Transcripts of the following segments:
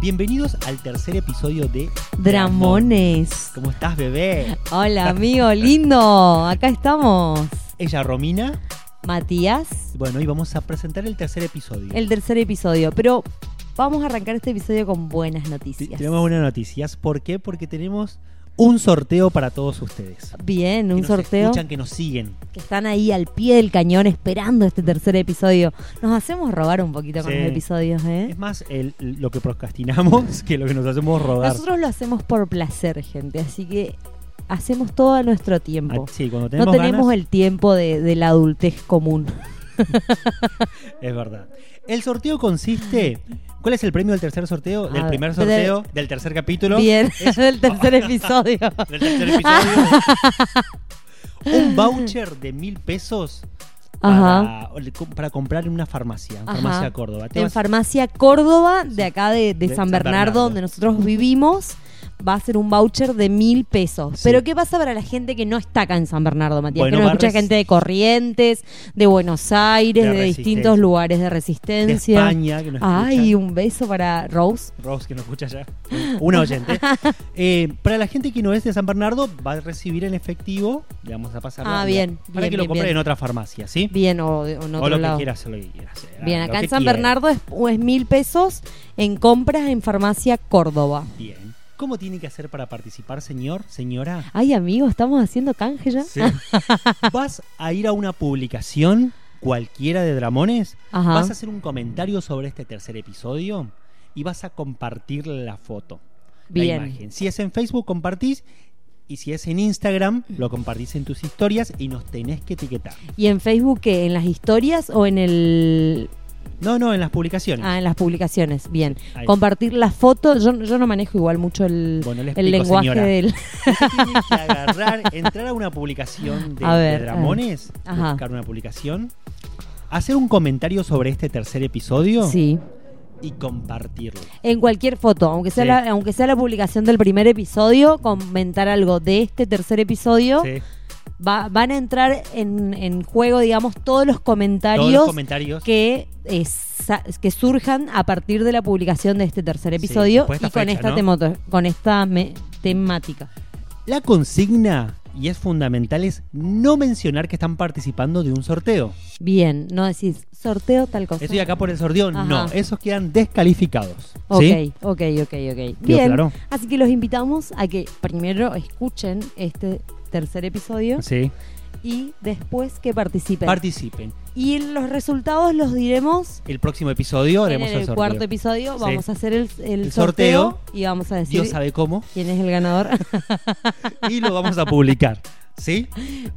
Bienvenidos al tercer episodio de Dramones. ¿Cómo estás, bebé? Hola, amigo lindo. Acá estamos. Ella, Romina. Matías, Bueno, hoy vamos a presentar el tercer episodio. el tercer episodio. Pero vamos a arrancar este episodio con buenas noticias. Tenemos buenas noticias. ¿Por qué? Porque tenemos un sorteo para todos ustedes. Bien, Que un nos sorteo. escuchan, que nos siguen. Que están ahí al pie del cañón esperando este tercer episodio. Nos hacemos robar un poquito con Sí. los episodios, ¿eh? Es más el- lo que procrastinamos que lo que nos hacemos rodar. Nosotros lo hacemos por placer, gente. Así que hacemos todo a nuestro tiempo. Ah, sí, cuando No tenemos tenemos ganas, el tiempo de, de la adultez común. es verdad. El sorteo consiste. ¿Cuál es el premio del tercer sorteo? Del A primer sorteo, del tercer capítulo. Bien, Es- del tercer episodio. del tercer episodio. un voucher de mil pesos para, para comprar en una farmacia, en Ajá. farmacia Córdoba. En Farmacia Córdoba, de acá de, de De San Bernardo. donde nosotros vivimos, va a ser un voucher de mil pesos. Sí. Pero ¿qué pasa para la gente que no está acá en San Bernardo, Matías? Bueno, que a escucha gente de Corrientes, de Buenos Aires, De de, distintos lugares de de resistencia. España, que nos Ay, un beso para Rose. Rose, que nos escucha ya. Una oyente. Eh, para la gente que no es de San Bernardo, va a recibir en efectivo. Le vamos a pasar. Ah, bien, Para bien, que lo compre bien. en otra farmacia, ¿sí? Bien, o, o en o otro lo lado. que quiera hacer, lo que quiera hacer. Bien, acá en San quiera. Bernardo es, es mil pesos en compras en Farmacia Córdoba. Bien. ¿Cómo tiene que hacer para participar, señor, señora? Ay, amigo, estamos haciendo canje ya. Sí. Vas a ir a una publicación cualquiera de Dramones, Ajá. vas a hacer un comentario sobre este tercer episodio y vas a compartir la foto, Bien. la imagen. Si es en Facebook, compartís. Y si es en Instagram, lo compartís en tus historias y nos tenés que etiquetar. ¿Y en Facebook qué? ¿En las historias o en el No, no, en las publicaciones. Ah, en las publicaciones, bien. Ahí. Compartir la foto, yo, yo no manejo igual mucho el, Bueno, el lenguaje señora. del... Usted tiene que agarrar, entrar a una publicación de, A ver, de Dramones, a ver. Ajá. buscar una publicación, hacer un comentario sobre este tercer episodio Sí. y compartirlo. En cualquier foto, aunque sea, Sí. la, aunque sea la publicación del primer episodio, comentar algo de este tercer episodio, Sí. Va- van a entrar en, en juego, digamos, todos los comentarios, Todos los comentarios. que, eh, que surjan a partir de la publicación de este tercer episodio y con, fecha, esta ¿no? temoto- con esta me- temática. La consigna, y es fundamental, es no mencionar que están participando de un sorteo. Bien, no decís sorteo tal cosa. Estoy acá por el sorteo. Ajá. No, esos quedan descalificados. Ok, ¿Sí? ok, ok, ok. ¿Quedó Bien, claro? así que los invitamos a que primero escuchen este tercer episodio Sí. y después que participen. Participen. y los resultados los diremos El próximo episodio en haremos el, el sorteo. cuarto episodio. Sí. Vamos a hacer el, el El sorteo, sorteo. y vamos a decir Dios sabe cómo. quién es el ganador. Y lo vamos a publicar. ¿Sí?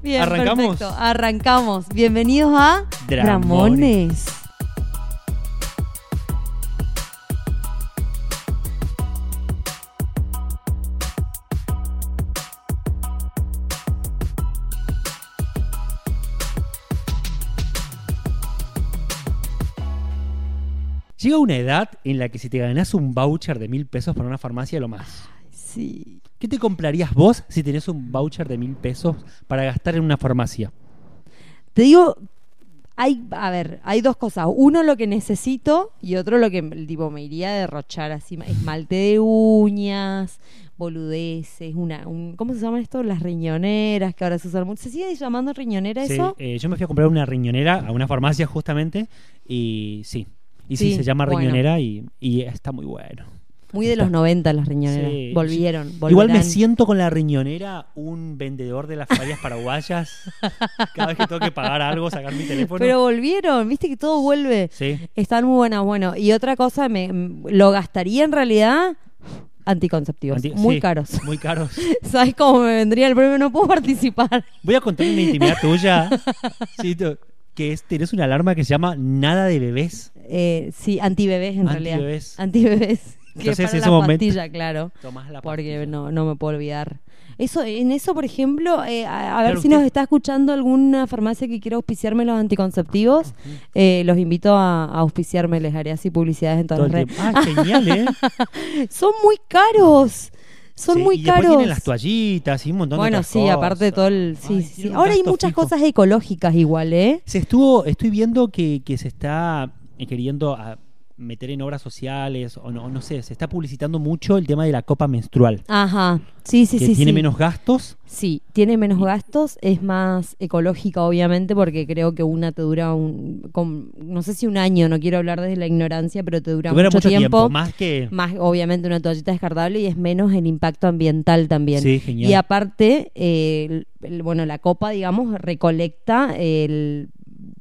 Bien, ¿Arrancamos? perfecto. Arrancamos. Bienvenidos a Dramones. Dramones. Llega una edad en la que si te ganás un voucher de mil pesos para una farmacia, lo más. Sí. ¿Qué te comprarías vos si tenés un voucher de mil pesos para gastar en una farmacia? Te digo, hay, a ver, hay dos cosas. Uno lo que necesito y otro lo que tipo me iría a derrochar así, esmalte de uñas, boludeces, una, un, ¿cómo se llaman esto? Las riñoneras que ahora se usan mucho. ¿Se sigue llamando riñonera Sí, eso? eh, yo me fui a comprar una riñonera a una farmacia justamente y sí. Y sí, Sí, se llama bueno. riñonera y, y está muy bueno. Muy de los 90 las riñoneras. Sí. Volvieron, Igual me siento con la riñonera un vendedor de las ferias paraguayas. Cada vez que tengo que pagar algo, sacar mi teléfono. Pero volvieron, viste que todo vuelve. sí. Están muy buenas. Bueno, y otra cosa, me, lo gastaría en realidad anticonceptivos. Anti- muy sí, caros. Muy caros. ¿Sabes cómo me vendría el premio? No puedo participar. Voy a contar una intimidad tuya. Sí, tú- que es, tenés una alarma que se llama Nada de bebés. Eh, sí, antibebés en realidad. Anti-bebés. Antibebés. Que Entonces, para ese la momento- pastilla, claro. Tomás la Porque pastilla. no, no me puedo olvidar. Eso, en eso, por ejemplo, eh, a, a ver si usted- nos está escuchando alguna farmacia que quiera auspiciarme los anticonceptivos, eh, los invito a, a auspiciarme, les haré así publicidades en todas las tiempo. Ah, genial, ¿eh? redes. Son muy caros, son Sí, muy y después caros. tienen las toallitas y un montón de bueno, otras sí, aparte de cosas. todo el... Sí, Ay, sí, sí. Ahora hay muchas fijo. cosas ecológicas igual, ¿eh? Se estuvo, estoy viendo que, que se está eh, queriendo, ah, meter en obras sociales o no, no sé, se está publicitando mucho el tema de la copa menstrual. Ajá. Sí, sí, que sí. tiene sí. menos gastos. Sí, tiene menos gastos, es más ecológica obviamente porque creo que una te dura un, con- no sé si un año, no quiero hablar desde la ignorancia, pero te dura, Dura mucho, tiempo. más que... Más obviamente una toallita descartable y es menos el impacto ambiental también. Sí, genial. Y aparte, eh, el- el- bueno, la copa, digamos, recolecta el,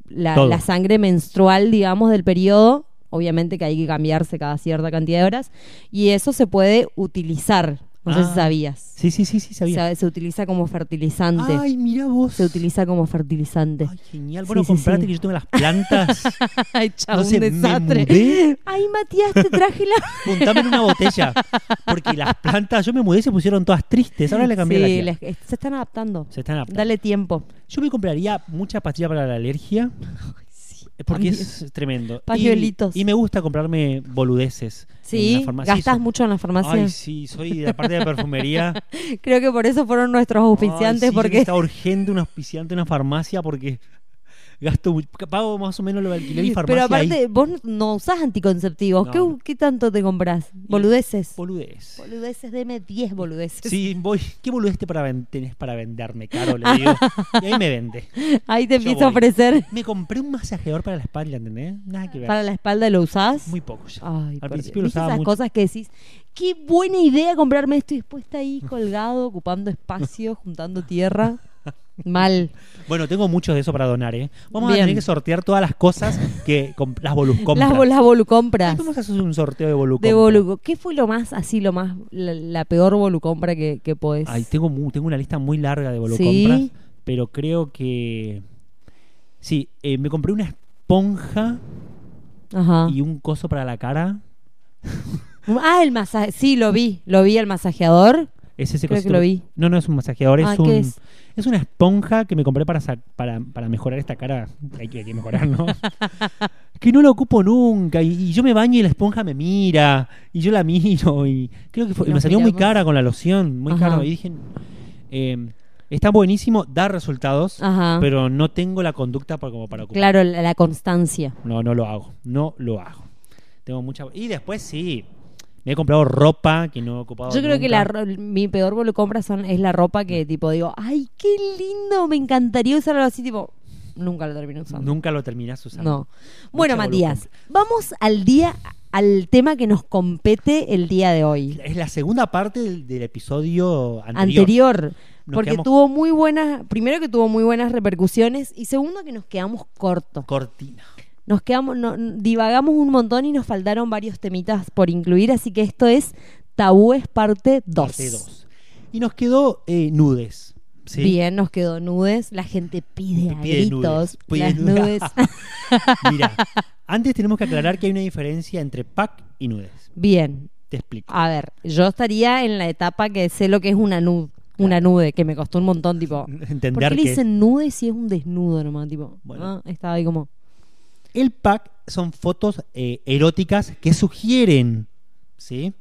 la, la sangre menstrual, digamos, del periodo. Obviamente que hay que cambiarse cada cierta cantidad de horas. Y eso se puede utilizar. No sé Ah, si sabías. Sí, sí, sí, sí, O sabía. sea, se utiliza como fertilizante. Ay, mira vos. Se utiliza como fertilizante. Ay, genial. Bueno, sí, comprate sí. que yo tengo las plantas. Ay, chao, no sé, un me desastre. mudé. Ay, Matías, te traje la. Juntame en una botella. Porque las plantas, yo me mudé y se pusieron todas tristes. Ahora le cambié Sí, la tía. les- se están adaptando. Se están adaptando. Dale tiempo. Yo me compraría mucha pastilla para la alergia. Porque también. es tremendo. Pañuelitos. Y, y me gusta comprarme boludeces. en Sí, la farmacia. Sí, mucho en la farmacia. Ay, sí, soy de la parte de perfumería. Creo que por eso fueron nuestros auspiciantes, Ay, sí, porque Está urgente un auspiciante en una farmacia porque gasto pago más o menos lo de alquiler y farmacia Pero aparte, ahí. vos no usás anticonceptivos. No, ¿Qué, no. qué tanto te compras? Boludeces. Boludez. Boludeces, deme 10 boludeces. Sí, voy. ¿Qué boludez te para tenés para venderme, Caro? Le digo. y ahí me vende. Ahí te empiezo a ofrecer. Me compré un masajeador para la espalda, ¿entendés? Nada que ver. ¿Para la espalda lo usás? Muy poco ya. Ay, Al principio lo ¿Viste usaba esas mucho. cosas que decís, qué buena idea comprarme esto y después está ahí colgado, ocupando espacio, juntando tierra. Mal. Bueno, tengo muchos de eso para donar, ¿eh? Vamos Bien. a tener que sortear todas las cosas que las volucompras. Las, las volucompras. Vamos a hacer un sorteo de volucompras. De ¿Qué fue lo más, así, lo más, la, la peor volucompra que, que podés? Ay, tengo, tengo una lista muy larga de volucompras, ¿Sí? pero creo que... Sí, eh, me compré una esponja Ajá. y un coso para la cara. Ah, el masaje. Sí, lo vi. Lo vi, el masajeador. Es ese Creo que lo vi. No, no es un masajeador, Ah, es, ¿qué un, es? es una esponja que me compré para, para, para mejorar esta cara. Hay que, hay que mejorar, ¿no? que no la ocupo nunca. Y, y yo me baño y la esponja me mira. Y yo la miro. Y creo que fue- Y me salió muy cara con la loción. Muy Ajá. caro. Y dije, eh, está buenísimo, da resultados. Ajá. Pero no tengo la conducta para, como para ocupar. Claro, la, la constancia. No, no lo hago. No lo hago. Tengo mucha. Y después sí. Me he comprado ropa que no he ocupado. Yo creo que la, mi peor volucompra son, es la ropa que tipo digo, ay, qué lindo, me encantaría usarlo así, tipo, nunca lo termino usando. Nunca lo terminás usando. No. Bueno, Mucha Matías, vamos al día, al tema que nos compete el día de hoy. Es la segunda parte del, del episodio anterior. Anterior. Nos porque quedamos- tuvo muy buenas, primero que tuvo muy buenas repercusiones y segundo que nos quedamos cortos. Cortina. Nos quedamos, no- divagamos un montón y nos faltaron varios temitas por incluir, así que esto es Tabúes parte 2. Parte 2. Y nos quedó eh, nudes. ¿sí? Bien, nos quedó nudes. La gente pide a Pide gritos nudes, pide las nudes. Mira, antes tenemos que aclarar que hay una diferencia entre pack y nudes. Bien, Te explico. a ver, yo estaría en la etapa que sé lo que es una nude. Una nude, que me costó un montón, tipo. ¿Por Entender qué le dicen nude si es un desnudo nomás? Tipo, Bueno. ah, estaba ahí como. El pack son fotos eh, eróticas que sugieren, ¿sí?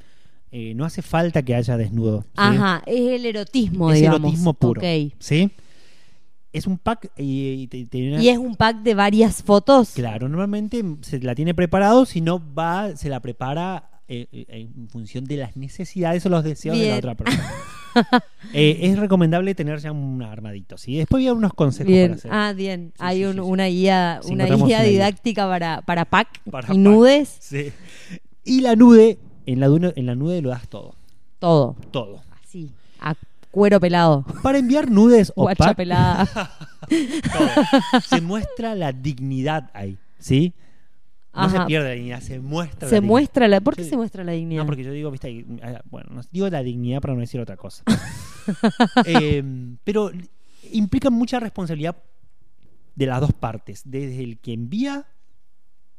Eh, no hace falta que haya desnudo. ¿sí? Ajá, es el erotismo, Es digamos. erotismo puro. Ok. ¿Sí? Es un pack y, y te- Y es un pack de varias fotos. Claro, normalmente se la tiene preparado, si no va, se la prepara eh, eh, en función de las necesidades o los deseos de la otra persona. Eh, es recomendable tener ya un armadito, ¿sí? Después voy a unos consejos Bien. para hacer. Ah, bien. Sí, Hay sí, un- sí, sí. una guía, una guía didáctica para, para pack Para y pack. nudes. Sí. Y la nude, en la, nude, en la nude lo das todo, Todo. todo. Así. A cuero pelado. Para enviar nudes o Guacha pack, pelada. todo. se muestra la dignidad ahí, ¿sí? No se pierde la dignidad, se muestra Se la dignidad. muestra la. ¿Por qué se muestra la dignidad? No, porque yo digo, viste, eh, bueno, no- digo la dignidad para no decir otra cosa. Eh, pero implica mucha responsabilidad de las dos partes, desde el que envía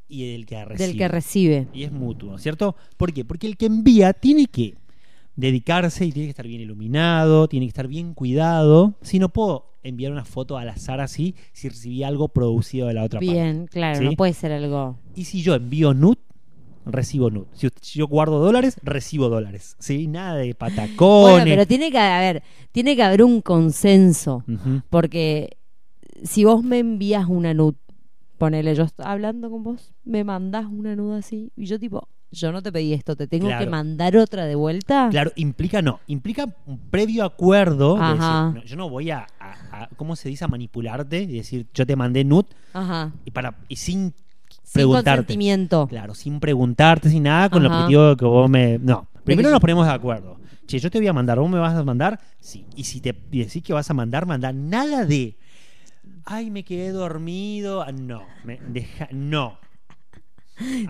y del que recibe. Del que recibe. Y es mutuo, ¿cierto? ¿Por qué? Porque el que envía tiene que dedicarse y tiene que estar bien iluminado, tiene que estar bien cuidado. Si no puedo enviar una foto al azar así si recibí algo producido de la otra parte. Bien, claro, ¿Sí? no puede ser algo. Y si yo envío nude, recibo nude. Si, yo guardo dólares, recibo dólares. ¿Sí? Nada de patacones. Bueno, pero tiene que haber, tiene que haber un consenso. Porque si vos me envías una nud, ponele, yo hablando con vos, me mandás una nuda así, y yo tipo, yo no te pedí esto, te tengo Claro. que mandar otra de vuelta. Claro, implica no, implica un previo acuerdo. de decir, Ajá. no, yo no voy a, a- a- ¿cómo se dice? A manipularte y decir, yo te mandé nud Ajá. y, para, y sin Sin preguntarte. consentimiento. Claro, sin preguntarte, sin nada, con el Ajá. objetivo de que vos me. No, primero nos ponemos de acuerdo. Che, yo te voy a mandar, vos me vas a mandar, sí. Y si te decís que vas a mandar, mandar nada de. Ay, me quedé dormido. No, me deja, no.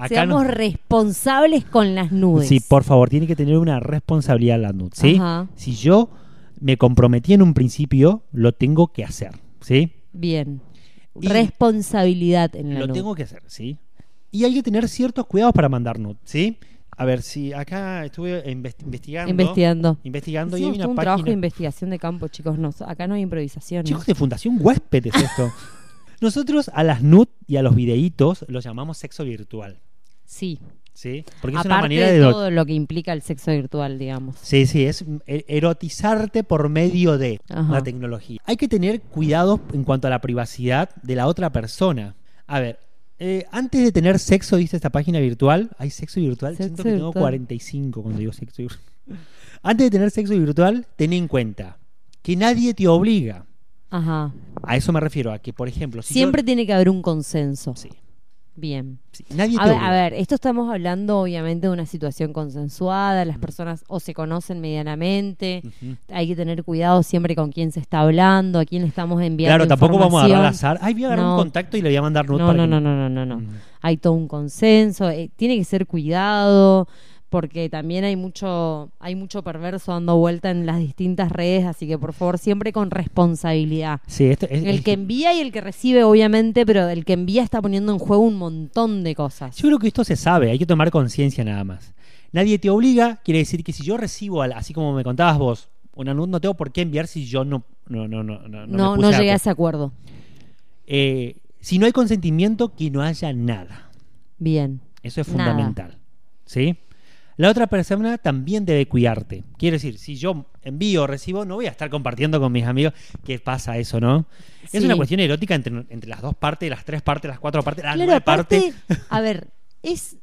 Seamos no- responsables con las nudes. Sí, por favor, tiene que tener una responsabilidad la NUT, ¿sí? Ajá. Si yo me comprometí en un principio, lo tengo que hacer, ¿sí? Bien. Y- Responsabilidad en la Lo nude. tengo que hacer, ¿sí? Y hay que tener ciertos cuidados para mandar NUT, ¿sí? A ver, si acá estuve invest- investigando. Investigando. Investigando y hay una un trabajo de investigación de campo, chicos. No, acá no hay improvisación. Chicos de Fundación Huésped es esto. Nosotros a las NUT y a los videitos los llamamos sexo virtual, Sí. ¿sí? Porque es Aparte una manera de, de. todo lo que implica el sexo virtual, digamos. Sí, sí, es er- erotizarte por medio de Ajá. la tecnología. Hay que tener cuidado en cuanto a la privacidad de la otra persona. A ver, eh, antes de tener sexo, dice esta página virtual. ¿Hay sexo virtual? Sexo Siento que tengo virtual. 45 cuando digo sexo virtual. Antes de tener sexo virtual, ten en cuenta que nadie te obliga. Ajá. A eso me refiero, a que, por ejemplo, si yo- Siempre tiene que haber un consenso. Sí, Bien. sí, nadie A ver, a ver, esto estamos hablando obviamente de una situación consensuada, las personas o se conocen medianamente, hay que tener cuidado siempre con quién se está hablando, a quién le estamos enviando Claro, tampoco vamos a agarrar al azar. Ay, voy a agarrar No. un contacto y le voy a mandar No, para no, que- no, no, no, no, no. Hay todo un consenso, eh, tiene que ser cuidado porque también hay mucho hay mucho perverso dando vuelta en las distintas redes, así que por favor siempre con responsabilidad. Sí, esto es, El es- que envía y el que recibe, obviamente, pero el que envía está poniendo en juego un montón de cosas. Yo creo que esto se sabe, hay que tomar conciencia nada más. Nadie te obliga, quiere decir que si yo recibo, así como me contabas vos, una nud, no tengo por qué enviar si yo no no no no no, no No, llegué a ese acuerdo. Eh, si no hay consentimiento, que no haya nada. Bien. Eso es Nada. fundamental. ¿Sí? La otra persona también debe cuidarte. Quiere decir, si yo envío o recibo, no voy a estar compartiendo con mis amigos qué pasa eso, ¿no? Es una cuestión erótica entre, entre las dos partes, las tres partes, las cuatro partes, las Claro, nueve partes. a ver, es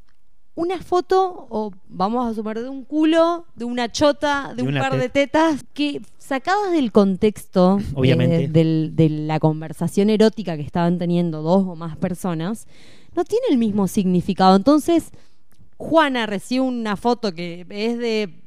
una foto, o vamos a sumar de un culo, de una chota, de, De un par teta. de tetas, que sacadas del contexto eh, del- de la conversación erótica que estaban teniendo dos o más personas, no tiene el mismo significado. Entonces, Juana recibe una foto que es de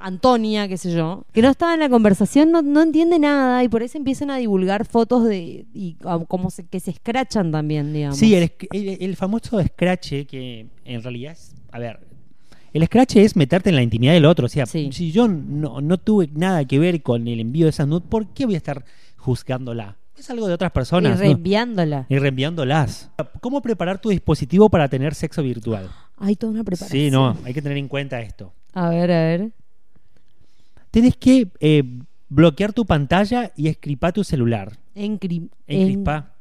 Antonia, qué sé yo, que no estaba en la conversación, no, no entiende nada y por eso empiezan a divulgar fotos de y como se, que se escrachan también, digamos. Sí, el, el- el famoso scratch, que en realidad es. A ver. El scratch es meterte en la intimidad del otro. O sea, Sí. si yo no, no tuve nada que ver con el envío de esa nud, ¿por qué voy a estar juzgándola? Es algo de otras y personas. ¿no? reenviándola. Y reenviándolas. ¿Cómo preparar tu dispositivo para tener sexo virtual? Hay toda una preparación. Sí, no, hay que tener en cuenta esto. A ver, a ver. Tienes que eh, bloquear tu pantalla y escripar tu celular. Encri- en- Encriptar.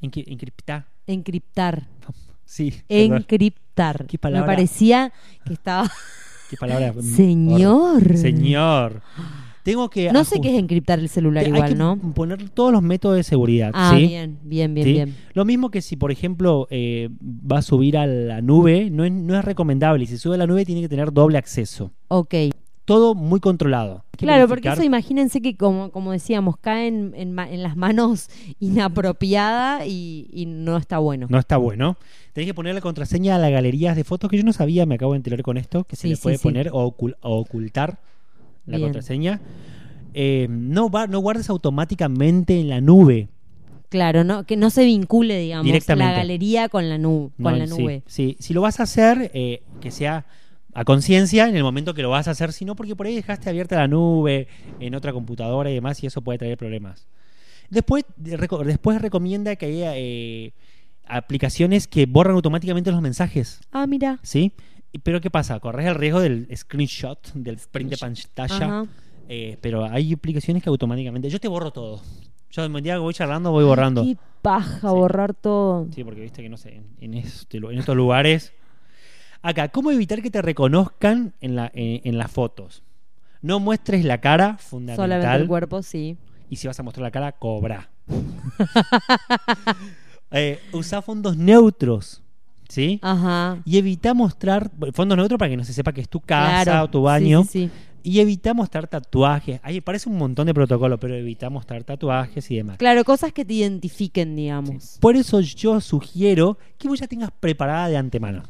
Encriptar. encriptar. Sí. Encriptar. Qué Me palabra. parecía que estaba. Qué palabra. Señor. Señor. Tengo que. No sé qué es encriptar el celular Hay igual, que ¿no? poner todos los métodos de seguridad. Ah, ¿sí? bien, bien, bien, ¿Sí? bien. Lo mismo que si, por ejemplo, eh, va a subir a la nube, no es, no es recomendable. Y si sube a la nube, tiene que tener doble acceso. Ok. Todo muy controlado. Hay Claro, porque eso imagínense que, como, como decíamos, cae en, en las manos inapropiada y, y no está bueno. No está bueno. Tenés que poner la contraseña a las galerías de fotos que yo no sabía, me acabo de enterar con esto, que se le puede sí. poner o, ocul- o ocultar la Bien. contraseña. Eh, no, va, no guardes automáticamente en la nube. Claro, no, que no se vincule, digamos, Directamente. la galería con la, nu- con No, la nube. Sí, si lo vas a hacer, eh, que sea a conciencia en el momento que lo vas a hacer, sino porque por ahí dejaste abierta la nube en otra computadora y demás, y eso puede traer problemas. Después, reco- después recomienda que haya eh, aplicaciones que borran automáticamente los mensajes, Ah, mira. ¿sí? Y- Pero ¿qué pasa? Corres el riesgo del screenshot, del print de pantalla, eh, pero hay aplicaciones que automáticamente... Yo te borro todo. Yo el día que voy charlando voy borrando. Qué paja Sí. borrar todo. Sí, porque viste que no sé, en, en este en estos lugares. Acá, ¿cómo evitar que te reconozcan en, la, en, en las fotos? No muestres la cara, Solamente fundamental. el cuerpo, sí. Y si vas a mostrar la cara, cobra. Eh, usá fondos neutros, ¿sí? Ajá. Y evita mostrar fondos neutros para que no se sepa que es tu casa Claro. o tu baño. Sí, sí, sí. Y evita mostrar tatuajes. Ahí parece un montón de protocolo, pero evita mostrar tatuajes y demás. Claro, cosas que te identifiquen, digamos. Por eso yo sugiero que vos ya tengas preparada de antemano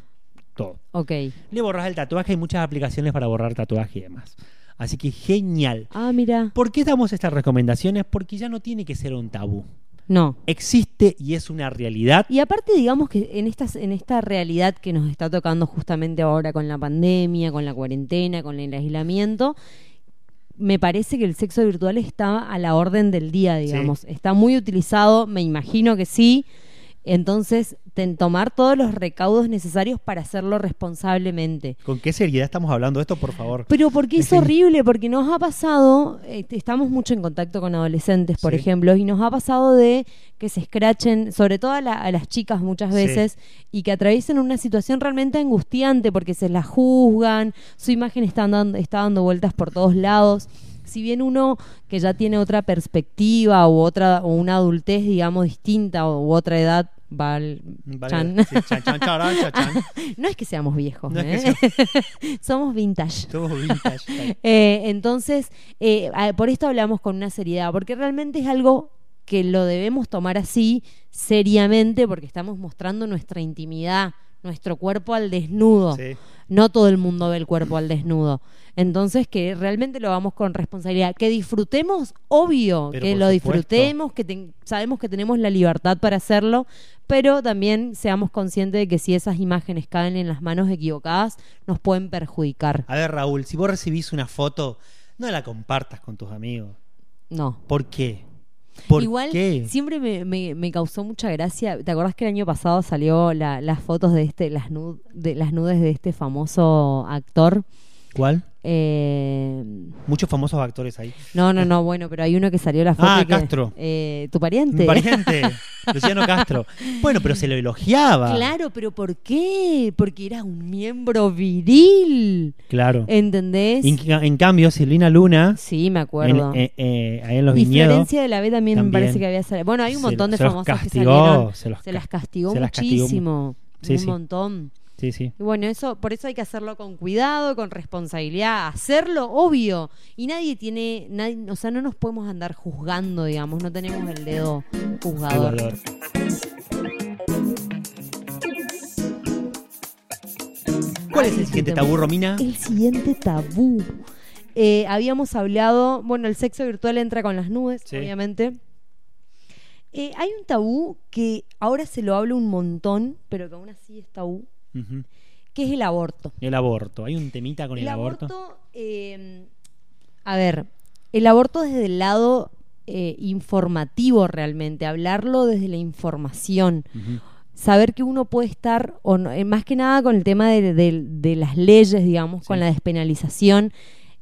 todo. Ok. Le borras el tatuaje, hay muchas aplicaciones para borrar tatuaje y demás. Así que genial. Ah, mira. ¿Por qué damos estas recomendaciones? Porque ya no tiene que ser un tabú. No. Existe y es una realidad. Y aparte, digamos que en, estas, en esta realidad que nos está tocando justamente ahora con la pandemia, con la cuarentena, con el aislamiento, me parece que el sexo virtual está a la orden del día, digamos. Está muy utilizado, me imagino que sí. Entonces, ten- tomar todos los recaudos necesarios para hacerlo responsablemente. ¿Con qué seriedad estamos hablando de esto, por favor? Pero porque es horrible, porque nos ha pasado, eh, estamos mucho en contacto con adolescentes, por Sí. ejemplo, y nos ha pasado de que se escrachen, sobre todo a, la- a las chicas muchas Sí. veces, y que atraviesen una situación realmente angustiante porque se las juzgan, su imagen está dando, está dando vueltas por todos lados. Si bien uno que ya tiene otra perspectiva u otra o una adultez, digamos, distinta o u otra edad, va al Vale, chan. sí, chan, no es que seamos viejos, No es ¿eh? somos vintage. Todo vintage. Eh, entonces, eh, por esto hablamos con una seriedad, porque realmente es algo que lo debemos tomar así seriamente, porque estamos mostrando nuestra intimidad, nuestro cuerpo al desnudo. Sí. No todo el mundo ve el cuerpo al desnudo. Entonces, que realmente lo vamos con responsabilidad. Que disfrutemos, obvio, Pero que lo disfrutemos, que sabemos que tenemos la libertad para hacerlo, pero también seamos conscientes de que si esas imágenes caen en las manos equivocadas, nos pueden perjudicar. A ver, Raúl, si vos recibís una foto, no la compartas con tus amigos. No. ¿Por qué? ¿Por Igual qué? siempre me, me- me causó mucha gracia. ¿Te acordás que el año pasado salió la- las fotos de este, las nud- de las nudes de este famoso actor? ¿Cuál? Eh, Muchos famosos actores ahí. no, no, no, bueno, pero hay uno que salió la foto. Ah, y que- Castro. eh, ¿Tu pariente? Mi pariente, Luciano Castro. Bueno, pero se lo elogiaba. Claro, pero ¿por qué? Porque era un miembro viril. Claro. ¿Entendés? En, en cambio, Silvina Luna, sí, me en, acuerdo. eh, eh, ahí en los y viñedos, Florencia de la B también, me parece que había salido. Bueno, hay un se- montón de famosas que salieron. se los Se ca- las castigó se las castigó muchísimo. Sí, un sí. montón. Sí, sí. Y bueno, eso, por eso hay que hacerlo con cuidado, con responsabilidad, hacerlo obvio. Y nadie tiene, nadie, o sea, no nos podemos andar juzgando, digamos, no tenemos el dedo juzgador. ¿Cuál es el siguiente tabú, Romina? El siguiente tabú. Eh, habíamos hablado, bueno, el sexo virtual entra con las nubes, Sí. obviamente. Eh, hay un tabú que ahora se lo habla un montón, pero que aún así es tabú, Ujú. que es el aborto. El aborto. ¿Hay un temita con el, aborto? eh, a ver, el aborto desde el lado eh, informativo realmente, hablarlo desde la información, saber que uno puede estar, o no- eh, más que nada con el tema de, de- de las leyes, digamos, con la despenalización,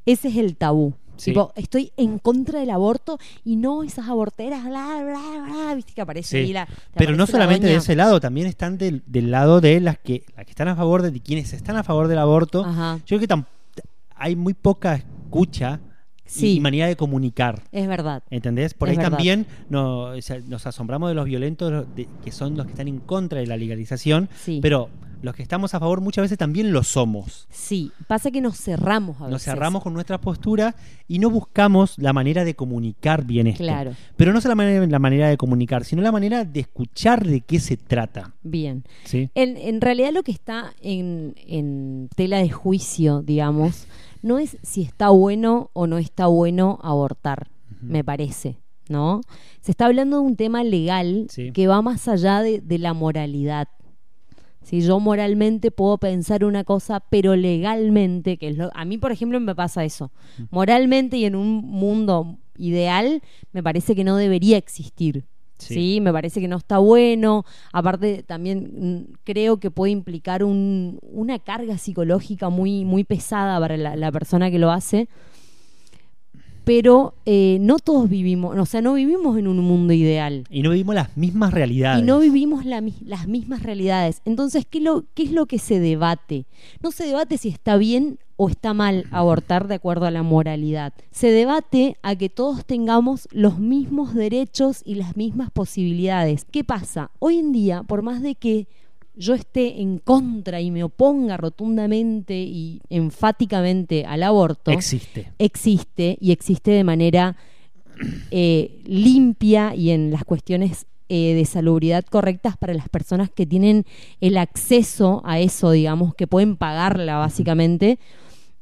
ese es el tabú. Sí. Tipo, estoy en contra del aborto y no esas aborteras, bla, bla, bla, viste que aparece Sí. ahí la. Pero no solamente de ese lado, también están del, del lado de las que, las que están a favor de, de quienes están a favor del aborto. Ajá. Yo creo que tam- hay muy poca escucha y- Sí. y manera de comunicar. Es verdad. ¿Entendés? Por Es ahí verdad. también nos asombramos de los violentos de- que son los que están en contra de la legalización, Sí. pero los que estamos a favor muchas veces también lo somos. Sí, pasa que nos cerramos a veces. Nos cerramos con nuestra postura y no buscamos la manera de comunicar bien esto. Claro. Pero no solamente la manera de comunicar, sino la manera de escuchar de qué se trata. Bien. ¿sí? En, en realidad lo que está en, en tela de juicio, digamos, no es si está bueno o no está bueno abortar, me parece, ¿no? Se está hablando de un tema legal Sí. que va más allá de, de la moralidad. Si yo moralmente puedo pensar una cosa, pero legalmente, que es lo, a mí, por ejemplo, me pasa eso. Moralmente y en un mundo ideal, me parece que no debería existir. Sí. Sí. me parece que no está bueno. Aparte, también mm, creo que puede implicar un- una carga psicológica muy, muy pesada para la, la persona que lo hace. Pero eh, no todos vivimos, o sea, no vivimos en un mundo ideal. Y no vivimos las mismas realidades. Y no vivimos la las mismas realidades. Entonces, ¿qué, lo, ¿qué es lo que se debate? No se debate si está bien o está mal abortar de acuerdo a la moralidad. Se debate a que todos tengamos los mismos derechos y las mismas posibilidades. ¿Qué pasa? Hoy en día, por más de que yo esté en contra y me oponga rotundamente y enfáticamente al aborto, Existe. existe y existe de manera eh, limpia y en las cuestiones eh, de salubridad correctas para las personas que tienen el acceso a eso, digamos, que pueden pagarla básicamente,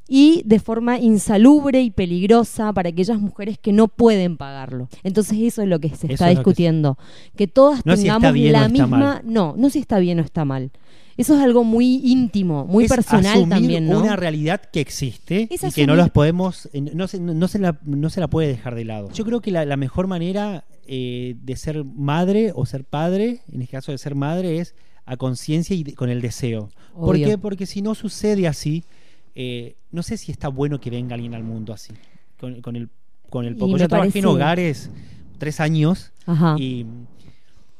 y de forma insalubre y peligrosa para aquellas mujeres que no pueden pagarlo. Entonces eso es lo que se Eso está es lo que discutiendo, que todas No tengamos la misma, mal. no, no si está bien o está mal. Eso es algo muy íntimo, muy Es personal también, ¿no? una realidad que existe Es y que no las podemos, eh, no se, no, se la, no se la puede dejar de lado. Yo creo que la, la mejor manera eh, de ser madre o ser padre, en el caso de ser madre, es a conciencia y de- con el deseo. ¿Por qué? Porque si no sucede así, eh, no sé si está bueno que venga alguien al mundo así. Con, con el, con el poco. Yo trabajé en hogares tres años Ajá. y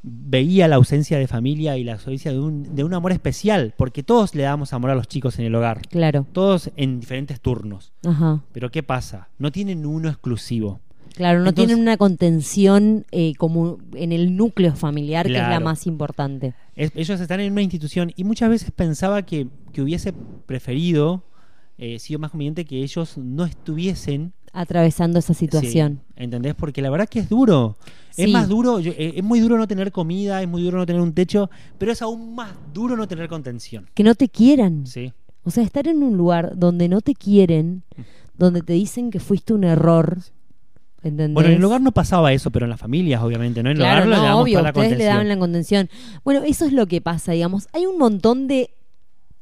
veía la ausencia de familia y la ausencia de un, de un amor especial, porque todos le damos amor a los chicos en el hogar, Claro. todos en diferentes turnos. Ajá. Pero ¿qué pasa? No tienen uno exclusivo. Claro, no Entonces- tienen una contención eh, como en el núcleo familiar, que es la más importante. Es- ellos están en una institución y muchas veces pensaba que, que hubiese preferido, eh, sido más conveniente que ellos no estuviesen Atravesando esa situación. Sí, ¿Entendés? Porque la verdad que es duro. Es Sí. más duro, yo- eh, es muy duro no tener comida, es muy duro no tener un techo, pero es aún más duro no tener contención. Que no te quieran. Sí. O sea, estar en un lugar donde no te quieren, donde te dicen que fuiste un error. ¿Entendés? Bueno, en el hogar no pasaba eso, pero en las familias, obviamente, ¿no? En el Claro, hogar le no, damos obvio, toda la ustedes le daban la contención. Bueno, eso es lo que pasa, digamos. Hay un montón de,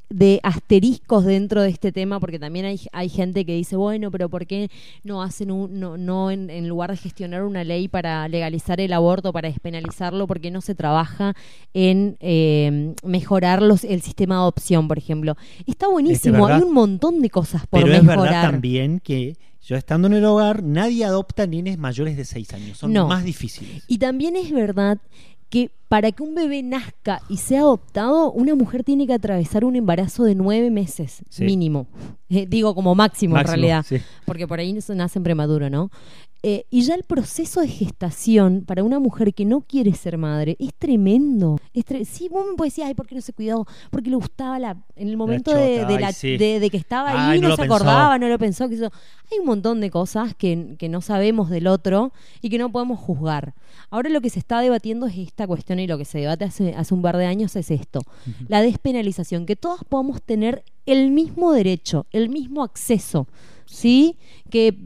de asteriscos dentro de este tema, porque también hay, hay gente que dice, bueno, pero ¿por qué no hacen un, no, no en, en lugar de gestionar una ley para legalizar el aborto, para despenalizarlo, por qué no se trabaja en eh, mejorar los, el sistema de adopción, por ejemplo? Está buenísimo, verdad. hay un montón de cosas por Pero es mejorar. verdad también que yo estando en el hogar, nadie adopta nenes mayores de 6 años. Son No. más difíciles. Y también es verdad que para que un bebé nazca y sea adoptado, una mujer tiene que atravesar un embarazo de nueve meses, Sí. mínimo. Eh, digo como máximo, Máximo, en realidad, sí. porque por ahí no se nacen prematuro, ¿no? Eh, y ya el proceso de gestación para una mujer que no quiere ser madre es tremendo. Es tre- sí, vos me decir, ay, ¿por qué no se cuidó? Porque le gustaba la, en el momento de, de ay, la- sí. de- de que estaba ahí, no se pensó. acordaba, no lo pensó. Que eso. Hay un montón de cosas que, que no sabemos del otro y que no podemos juzgar. Ahora lo que se está debatiendo es esta cuestión y lo que se debate hace, hace un par de años es esto, la despenalización, que todas podamos tener el mismo derecho, el mismo acceso, ¿sí? Que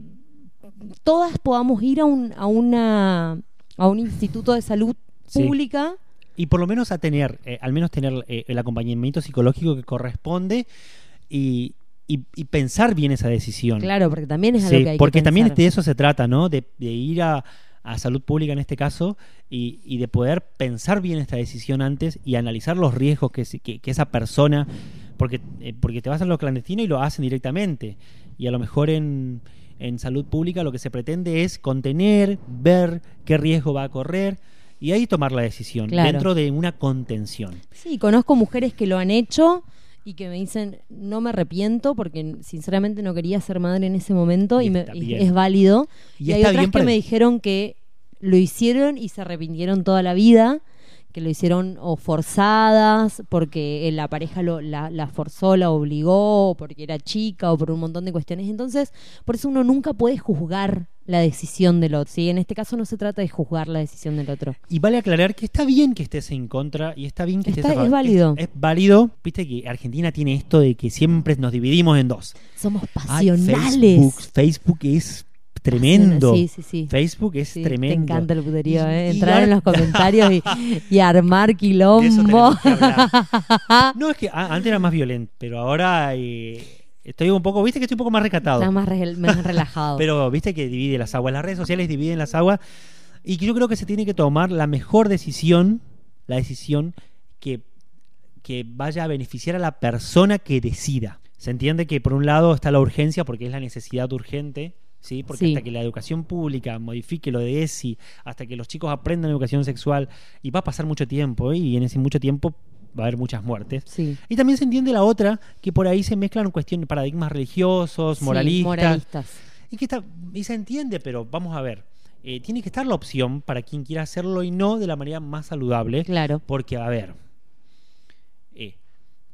todas podamos ir a un, a una, a un instituto de salud Sí. pública. Y por lo menos a tener, eh, al menos tener eh, el acompañamiento psicológico que corresponde y, y- y pensar bien esa decisión. Claro, porque también es algo Sí, que hay porque que también de eso se trata, ¿no? De, de ir a, a salud pública en este caso y, y de poder pensar bien esta decisión antes y analizar los riesgos que, que esa persona, porque, eh, porque te vas a lo clandestino y lo hacen directamente. Y a lo mejor en, en salud pública lo que se pretende es contener, ver qué riesgo va a correr y ahí tomar la decisión Claro. dentro de una contención. Sí, conozco mujeres que lo han hecho y que me dicen, no me arrepiento porque sinceramente no quería ser madre en ese momento Y y, me- y es válido. Y Y, hay otras que me dijeron que lo hicieron y se arrepintieron toda la vida, que lo hicieron o forzadas, porque eh, la pareja lo, la, la forzó, la obligó, porque era chica o por un montón de cuestiones. Entonces, por eso uno nunca puede juzgar la decisión del otro. ¿sí? En este caso no se trata de juzgar la decisión del otro. Y vale aclarar que está bien que estés en contra y está bien que estés Está- a favor. es válido. Es, es válido. Viste que Argentina tiene esto de que siempre nos dividimos en dos. Somos Ay, pasionales. Facebook, Facebook es tremendo. Sí, sí, sí. Facebook es tremendo. Te encanta el puterío, ¿eh? Entrar en los comentarios y, y armar quilombo. No, es que antes era más violento, pero ahora eh, estoy un poco, viste que estoy un poco más recatado. Estás más, re- más relajado. Pero viste que divide las aguas. Las redes sociales dividen las aguas. Y yo creo que se tiene que tomar la mejor decisión, la decisión que, que vaya a beneficiar a la persona que decida. Se entiende que por un lado está la urgencia, porque es la necesidad urgente ¿sí? Porque Sí. hasta que la educación pública modifique lo de ESI, hasta que los chicos aprendan educación sexual, y va a pasar mucho tiempo, ¿eh? y en ese mucho tiempo va a haber muchas muertes. Sí. Y también se entiende la otra, que por ahí se mezclan cuestiones, paradigmas religiosos, Sí, moralistas, moralistas. y que está, y se entiende, pero vamos a ver, eh, tiene que estar la opción para quien quiera hacerlo y no de la manera más saludable, Claro. porque a ver, eh,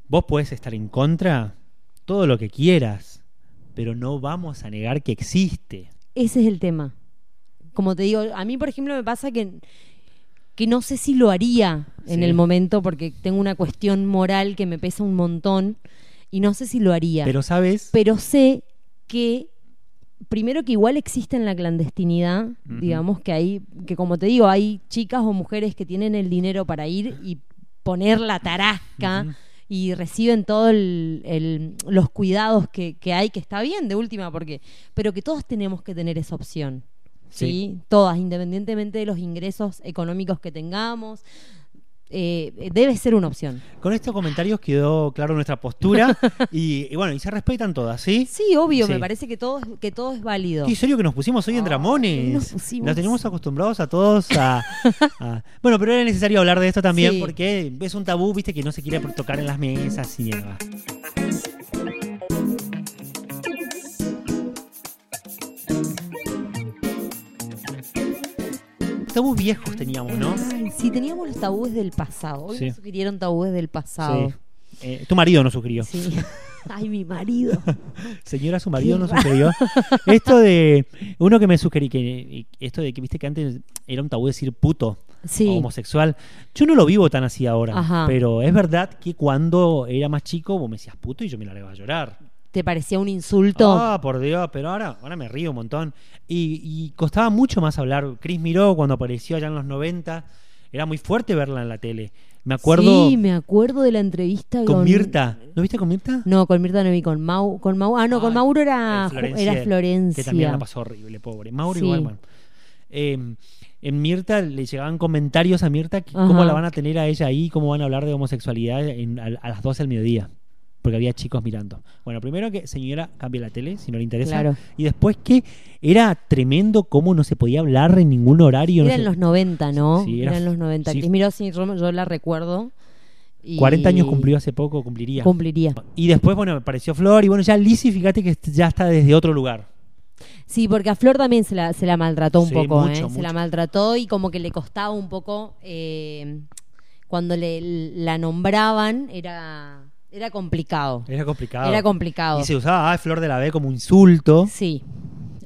vos puedes estar en contra todo lo que quieras, pero no vamos a negar que existe. Ese es el tema. Como te digo, a mí, por ejemplo, me pasa que, que no sé si lo haría en el momento porque tengo una cuestión moral que me pesa un montón y no sé si lo haría. Pero sabes, Pero sé que primero que igual existe en la clandestinidad, digamos que hay que como te digo, hay chicas o mujeres que tienen el dinero para ir y poner la tarasca. Y reciben todos los cuidados que, que hay, que está bien de última, porque pero que todos tenemos que tener esa opción. ¿sí? Sí. Todas, independientemente de los ingresos económicos que tengamos, eh, debe ser una opción. con estos comentarios quedó claro nuestra postura y, y bueno, y se respetan todas, ¿sí? Sí, obvio, Sí. me parece que todo, es- que todo es válido. Qué serio que nos pusimos hoy en Dramones. nos pusimos. Nos tenemos acostumbrados a todos a, a- Bueno, pero era necesario hablar de esto también Sí. porque es un tabú, viste, que no se quiere tocar en las mesas y demás. Tabús viejos teníamos, ¿no? Ay, sí, teníamos los tabúes del pasado. Hoy Sí. nos sugirieron tabúes del pasado. Sí. Eh, tu marido nos sugirió. Sí. Ay, mi marido. Señora, su marido nos sugirió. Esto de. Uno que me sugerí, que esto de que viste que antes era un tabú decir puto. Sí. o homosexual. Yo no lo vivo tan así ahora, Ajá. pero es verdad que cuando era más chico vos me decías puto y yo me largaba a llorar. ¿Te parecía un insulto? Ah, por Dios, pero ahora, ahora me río un montón. Y, y costaba mucho más hablar. Chris Miró, cuando apareció allá en los 90, era muy fuerte verla en la tele. Me acuerdo Sí, me acuerdo de la entrevista con Mirta. ¿Lo viste con Mirta? No, con Mirta no vi, con Mau. Con Mau ah, no, con Ay, Mauro era, eh, Florencia, era Florencia. Que también la pasó horrible, pobre. Mauro Sí. igual, bueno. Eh, en Mirta le llegaban comentarios a Mirta que Ajá. cómo la van a tener a ella ahí, cómo van a hablar de homosexualidad en- a, a las 12 del mediodía. Porque había chicos mirando. Bueno, primero que señora cambie la tele si no le interesa. Claro. Y después que era tremendo cómo no se podía hablar en ningún horario. no Era en sé- los 90, ¿no? Sí, era- era en los 90. sí. Miró, sí, yo, yo la recuerdo. y 40 años cumplió hace poco, cumpliría. Cumpliría. y después, bueno, apareció Flor y bueno, ya Lizzie, fíjate que ya está desde otro lugar. Sí, porque a Flor también se la, se la maltrató un Sí, poco, mucho, ¿eh? Se la maltrató y como que le costaba un poco eh, cuando le la nombraban era era complicado. Era complicado. Era complicado. Y se usaba ah, Flor de la B como insulto. Sí.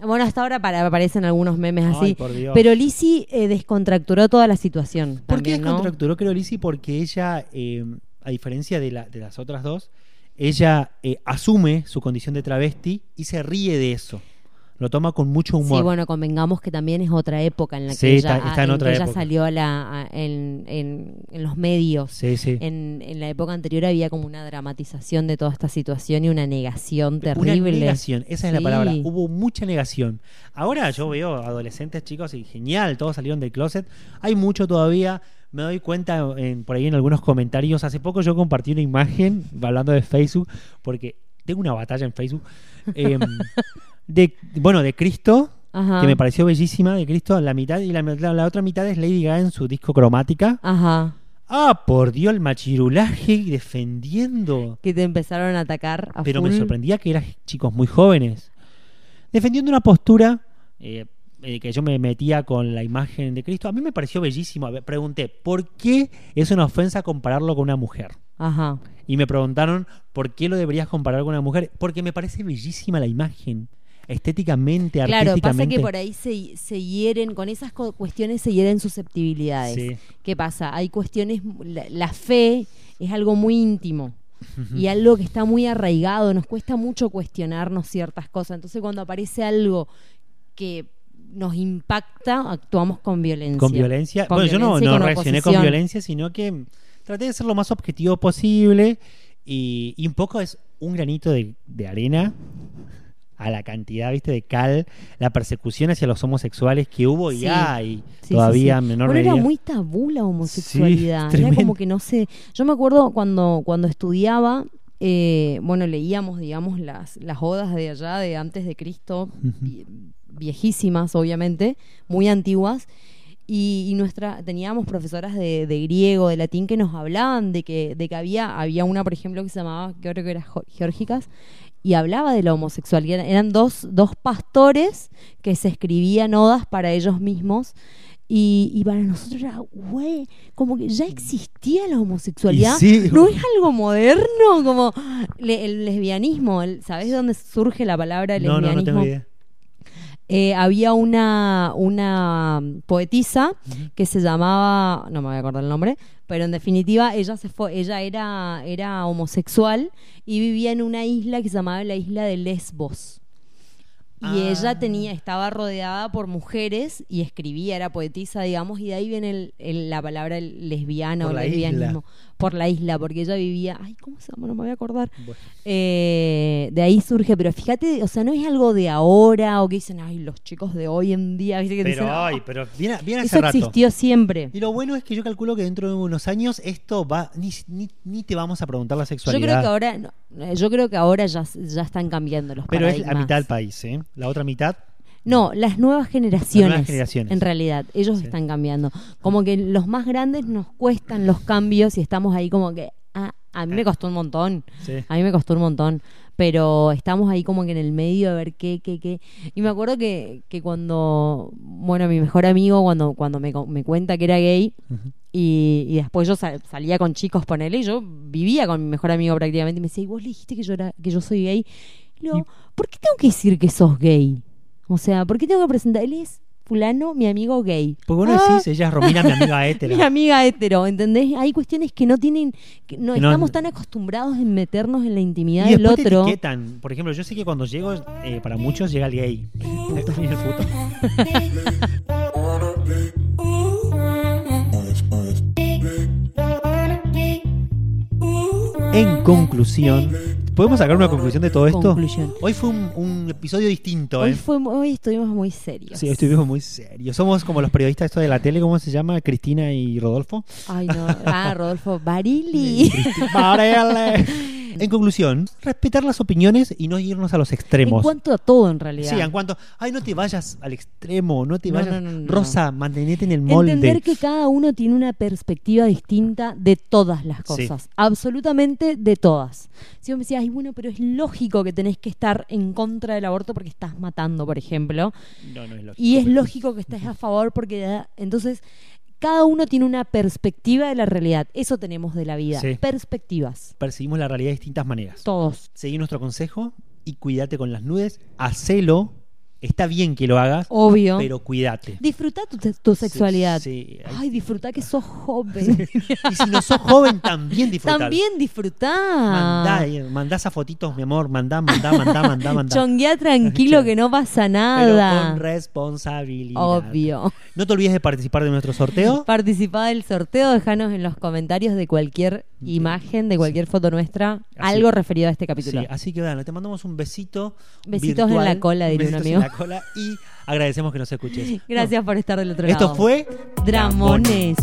Bueno, hasta ahora para, aparecen algunos memes Ay, así. por Dios. Pero Lizzie eh, descontracturó toda la situación. ¿Por qué también, ¿no? descontracturó, creo, Lizzie? Porque ella, eh, a diferencia de, la- de las otras dos, ella eh, asume su condición de travesti y se ríe de eso. Lo toma con mucho humor. Sí, bueno, convengamos que también es otra época en la que Sí, ella, está- está en otra que ella salió a la, a- en, los medios. Sí, sí. En, la época anterior había como una dramatización de toda esta situación y una negación Una terrible. negación, esa es la palabra. Hubo mucha negación. Ahora yo veo adolescentes chicos y genial, todos salieron del closet. Hay mucho todavía. Me doy cuenta en- por ahí en algunos comentarios. Hace poco yo compartí una imagen hablando de Facebook, porque tengo una batalla en Facebook. em, de, bueno, de Cristo, Ajá. que me pareció bellísima, de Cristo, la mitad, y la, la- la otra mitad es Lady Gaga en su disco cromática. Ajá. Ah, por Dios, el machirulaje defendiendo Que te empezaron a atacar a pero me sorprendía que eran chicos muy jóvenes. Defendiendo una postura eh, eh, que yo me metía con la imagen de Cristo, a mí me pareció bellísimo. Pregunté, ¿por qué es una ofensa compararlo con una mujer? Ajá. Y me preguntaron, ¿por qué lo deberías comparar con una mujer? Porque me parece bellísima la imagen. Estéticamente, Claro, pasa artísticamente. que por ahí se, se hieren, con esas co- cuestiones se hieren susceptibilidades. Sí. ¿Qué pasa? Hay cuestiones, la, la fe es algo muy íntimo y algo que está muy arraigado, nos cuesta mucho cuestionarnos ciertas cosas. Entonces cuando aparece algo que nos impacta, actuamos con violencia. Con violencia. Con bueno, yo no, no reaccioné con violencia, sino que traté de ser lo más objetivo posible y, y un poco es un granito de, de arena a la cantidad, viste, de cal, la persecución hacia los homosexuales que hubo y Sí. hay Sí, todavía sí, menor Bueno, era muy tabú la homosexualidad. Era como que no sé. Yo me acuerdo cuando, cuando estudiaba, eh, bueno, leíamos, digamos, las, las odas de allá, de antes de Cristo, viejísimas, obviamente, muy antiguas. Y, y nuestra, teníamos profesoras de, de griego, de latín, que nos hablaban de que, de que había, había una, por ejemplo, que se llamaba, creo que era Geórgicas, y hablaba de la homosexualidad. Eran, dos, dos pastores que se escribían odas para ellos mismos. Y, y para nosotros era, güey, como que ya existía la homosexualidad. Sí. No es algo moderno, como le- el lesbianismo. el- ¿Sabes de dónde surge la palabra No, no, lesbianismo? no tengo idea. Eh, había una, una poetisa que se llamaba, no me voy a acordar el nombre, pero en definitiva ella se fue, ella era, era homosexual y vivía en una isla que se llamaba la isla de Lesbos. Y Ah. ella tenía, estaba rodeada por mujeres y escribía, era poetisa, digamos, y de ahí viene el- el- la palabra lesbiana Por o lesbianismo. Por la isla, porque ella vivía, ay, ¿cómo se llama? No me voy a acordar. Bueno. Eh, de ahí surge, pero fíjate, o sea, no es algo de ahora o que dicen, ay, los chicos de hoy en día, ¿viste? que dicen, Pero, "Ah, ay, pero viene, viene hace eso rato. existió siempre. Y lo bueno es que yo calculo que dentro de unos años esto va. Ni, ni, ni te vamos a preguntar la Yo sexualidad. creo que ahora, no, yo creo que ahora ya, ya están cambiando los pero es la mitad del país, ¿eh? La otra mitad. No, las nuevas generaciones. Las nuevas generaciones. En realidad, ellos Sí. están cambiando. Como que los más grandes nos cuestan los cambios y estamos ahí como que, ah, a mí me costó un montón. Sí. A mí me costó un montón. Pero estamos ahí como que en el medio a ver qué, qué, qué. Y me acuerdo que, que cuando, bueno, mi mejor amigo, cuando, cuando me, me cuenta que era gay, y, y después yo sal- salía con chicos, ponele, y yo vivía con mi mejor amigo prácticamente, y me decía, ¿y vos le dijiste que yo, era, que yo soy gay? Y le digo, ¿por qué tengo que decir que sos gay? O sea, ¿por qué tengo que presentar? Él es fulano, mi amigo gay. Porque vos no Ah, decís, ella es Romina, mi amiga hétera. mi amiga hetero, ¿entendés? Hay cuestiones que no tienen, que no, Que no- estamos tan acostumbrados en meternos en la intimidad Y del después te otro. etiquetan. Por ejemplo, yo sé que cuando llego, eh, para muchos llega el gay. Esto viene el puto. En conclusión, ¿podemos sacar una conclusión de todo esto? Conclusión. Hoy fue un, un episodio distinto, Hoy, ¿eh? fue, hoy estuvimos muy serios. Sí, estuvimos muy serios. Somos como los periodistas de la tele, ¿cómo se llama? Cristina y Rodolfo. Ay, no. Ah, Rodolfo Barili. Varela. En conclusión, respetar las opiniones y no irnos a los en extremos. cuanto a todo, en realidad. Sí, en cuanto, ay, no te vayas al extremo, no te No, vayas, no, no, no. Rosa, mantenete en el molde. Entender que cada uno tiene una perspectiva distinta de todas las Sí. cosas. Absolutamente de todas. Si vos me decías, ay, bueno, pero es lógico que tenés que estar en contra del aborto porque estás matando, por ejemplo. No, no es lógico. Y es lógico que estés a favor porque entonces cada uno tiene una perspectiva de la realidad. Eso tenemos de la vida. Sí. Perspectivas. Percibimos la realidad de distintas maneras. Todos. Seguí nuestro consejo y cuídate con las nudes. Hacelo. Está bien que lo hagas, Obvio. pero cuídate. Disfruta tu, tu sexualidad. Sí, sí. Ay, disfruta que sos joven. Y si no sos joven, también disfrutar. También disfrutá. Mandá, eh, mandá esas fotitos, mi amor. Mandá, mandá, mandá, mandá, mandá. Chonguea tranquilo que no pasa Pero nada. con responsabilidad. Obvio. No te olvides de participar de nuestro sorteo. Participá del sorteo, dejanos en los comentarios de cualquier imagen, de cualquier foto nuestra, Así- algo referido a este capítulo. Sí, así que bueno, te mandamos un besito. Besitos en la cola, diría un amigo. en la cola y agradecemos que nos escuches. Gracias por estar del otro Esto lado. fue Dramones.